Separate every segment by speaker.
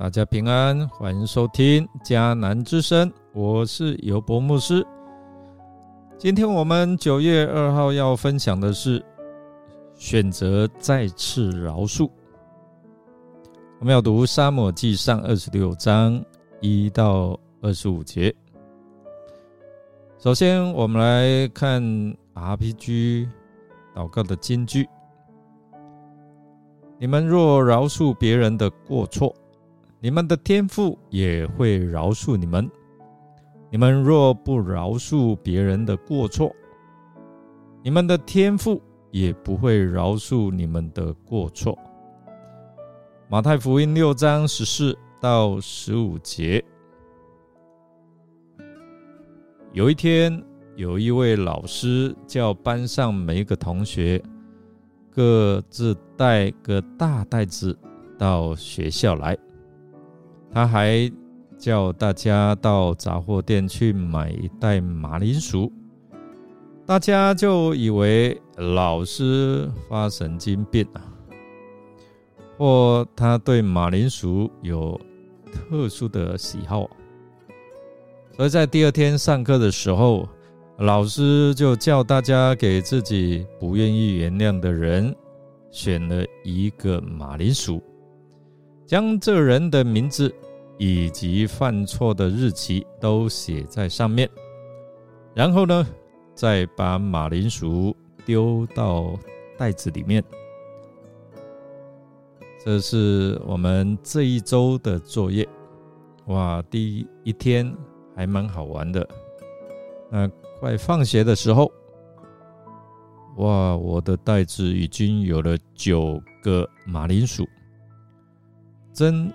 Speaker 1: 大家平安，欢迎收听迦南之声，我是尤博牧师。今天我们九月二号要分享的是选择再次饶恕。我们要读《沙漠记上》二十六章一到二十五节。首先，我们来看 RPG 祷告的金句：你们若饶恕别人的过错。你们的天赋也会饶恕你们。你们若不饶恕别人的过错，你们的天赋也不会饶恕你们的过错。马太福音六章十四到十五节。有一天，有一位老师叫班上每一个同学各自带个大袋子到学校来。他还叫大家到杂货店去买一袋马铃薯，大家就以为老师发神经病啊，或他对马铃薯有特殊的喜好，所以在第二天上课的时候，老师就叫大家给自己不愿意原谅的人选了一个马铃薯。将这人的名字以及犯错的日期都写在上面，然后呢，再把马铃薯丢到袋子里面。这是我们这一周的作业。哇，第一天还蛮好玩的。那快放学的时候，哇，我的袋子已经有了九个马铃薯。真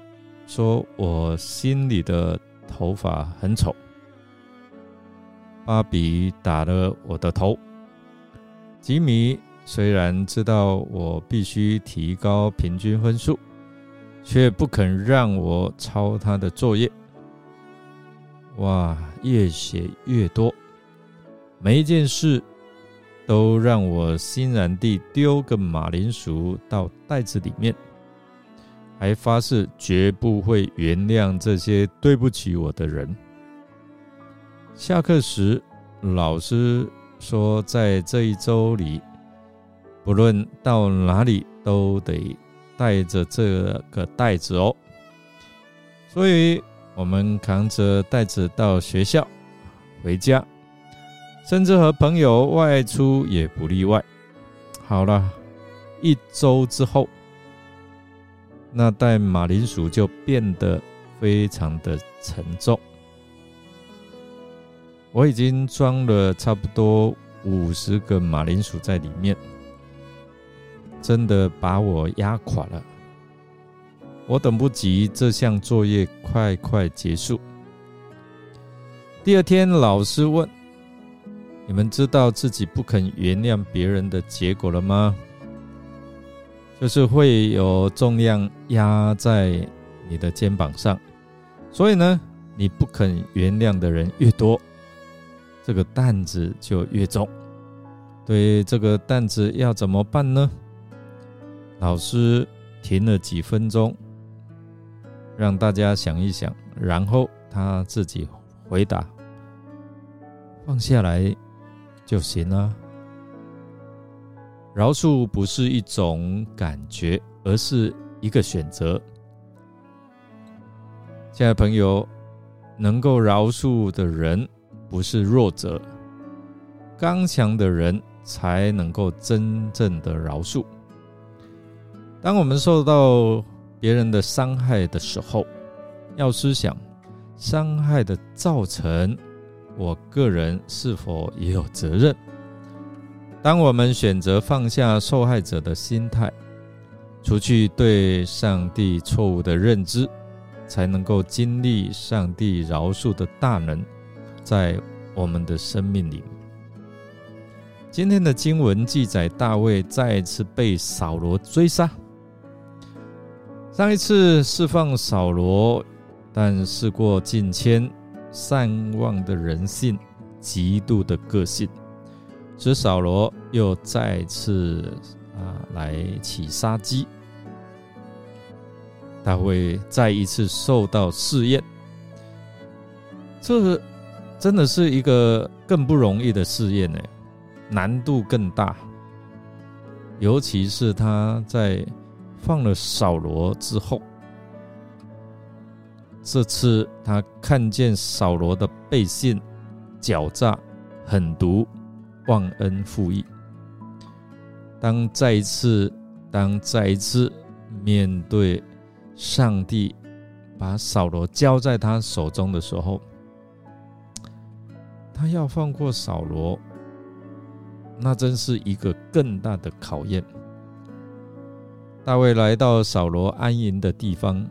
Speaker 1: 说我心里的头发很丑。芭比打了我的头。吉米虽然知道我必须提高平均分数，却不肯让我抄他的作业。哇，越写越多，每一件事都让我欣然地丢个马铃薯到袋子里面。还发誓绝不会原谅这些对不起我的人。下课时，老师说，在这一周里，不论到哪里都得带着这个袋子哦。所以，我们扛着袋子到学校、回家，甚至和朋友外出也不例外。好了，一周之后。那袋马铃薯就变得非常的沉重。我已经装了差不多五十个马铃薯在里面，真的把我压垮了。我等不及这项作业快快结束。第二天，老师问：“你们知道自己不肯原谅别人的结果了吗？”就是会有重量压在你的肩膀上，所以呢，你不肯原谅的人越多，这个担子就越重。对这个担子要怎么办呢？老师停了几分钟，让大家想一想，然后他自己回答：“放下来就行了。”饶恕不是一种感觉，而是一个选择。亲爱的朋友，能够饶恕的人不是弱者，刚强的人才能够真正的饶恕。当我们受到别人的伤害的时候，要思想伤害的造成，我个人是否也有责任？当我们选择放下受害者的心态，除去对上帝错误的认知，才能够经历上帝饶恕的大能，在我们的生命里。今天的经文记载，大卫再次被扫罗追杀。上一次释放扫罗，但事过境迁，善忘的人性，极度的个性。使扫罗又再次啊来起杀机。大卫再一次受到试验，这真的是一个更不容易的试验呢，难度更大。尤其是他在放了扫罗之后，这次他看见扫罗的背信、狡诈、狠毒、忘恩负义。当再一次，当再一次面对上帝把扫罗交在他手中的时候，他要放过扫罗。那真是一个更大的考验。大卫来到扫罗安营的地方，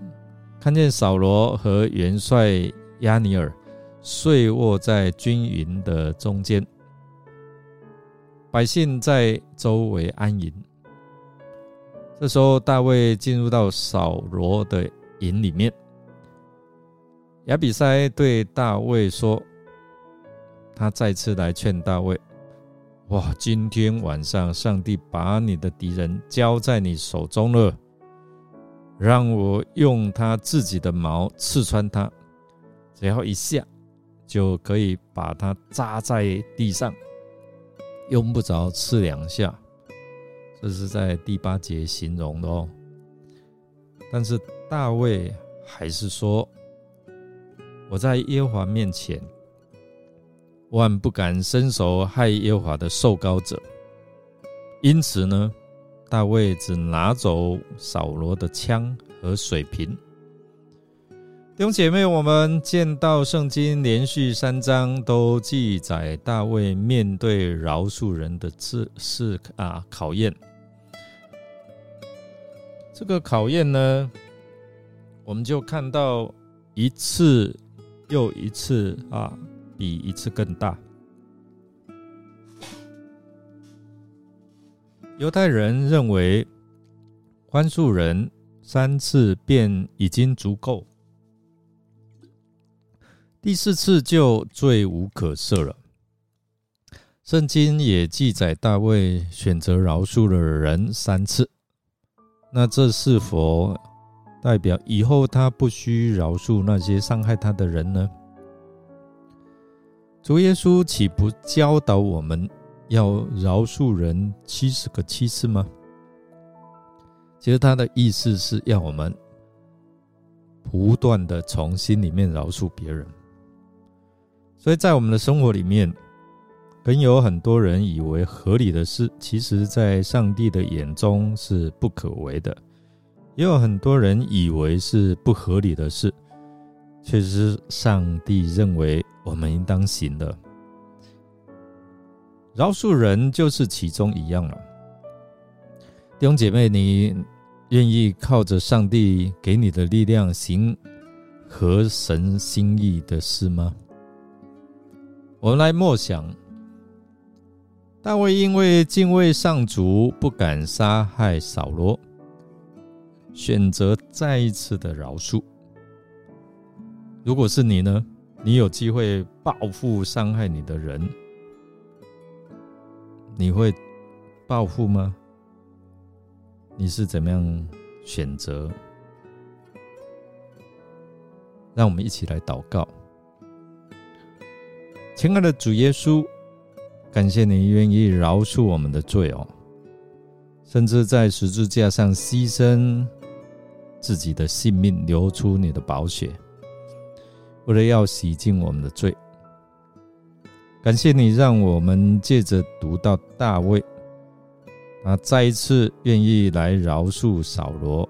Speaker 1: 看见扫罗和元帅亚尼尔睡卧在军营的中间，百姓在周围安营。这时候，大卫进入到扫罗的营里面。亚比塞对大卫说：“他再次来劝大卫。”哇！今天晚上，上帝把你的敌人交在你手中了，让我用他自己的矛刺穿他，只要一下就可以把他扎在地上，用不着刺两下。这是在第八节形容的哦。但是大卫还是说：“我在耶和华面前。”万不敢伸手害耶和华的受膏者，因此呢，大卫只拿走扫罗的枪和水瓶。弟兄姐妹，我们见到圣经连续三章都记载大卫面对饶恕人的这是啊考验。这个考验呢，我们就看到一次又一次啊。比一次更大。犹太人认为宽恕人三次便已经足够，第四次就罪无可赦了。圣经也记载大卫选择饶恕了人三次，那这是否代表以后他不需饶恕那些伤害他的人呢？主耶稣岂不教导我们要饶恕人七十个七次吗？其实他的意思是要我们不断的从心里面饶恕别人。所以在我们的生活里面，很有很多人以为合理的事，其实在上帝的眼中是不可为的；也有很多人以为是不合理的事，确实上帝认为。我们应当行的，饶恕人就是其中一样了。弟兄姐妹，你愿意靠着上帝给你的力量行合神心意的事吗？我们来默想，大卫因为敬畏上主，不敢杀害扫罗，选择再一次的饶恕。如果是你呢？你有机会报复伤害你的人，你会报复吗？你是怎么样选择？让我们一起来祷告，亲爱的主耶稣，感谢你愿意饶恕我们的罪哦，甚至在十字架上牺牲自己的性命，流出你的宝血。为了要洗净我们的罪，感谢你让我们借着读到大卫，他再一次愿意来饶恕扫罗。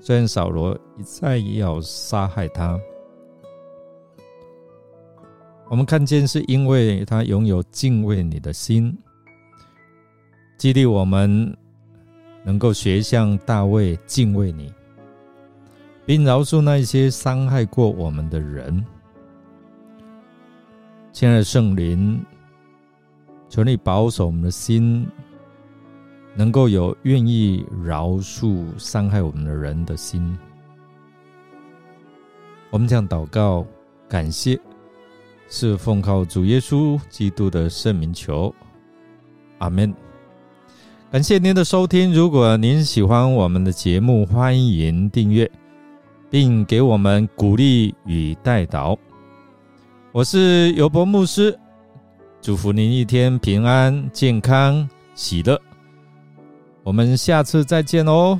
Speaker 1: 虽然扫罗一再要杀害他，我们看见是因为他拥有敬畏你的心，激励我们能够学像大卫敬畏你。并饶恕那些伤害过我们的人。亲爱的圣灵，求你保守我们的心，能够有愿意饶恕伤害我们的人的心。我们这样祷告，感谢，是奉靠主耶稣基督的圣名求，阿门。感谢您的收听。如果您喜欢我们的节目，欢迎订阅，并给我们鼓励与带导。我是尤博牧师，祝福您一天平安、健康、喜乐。我们下次再见哦。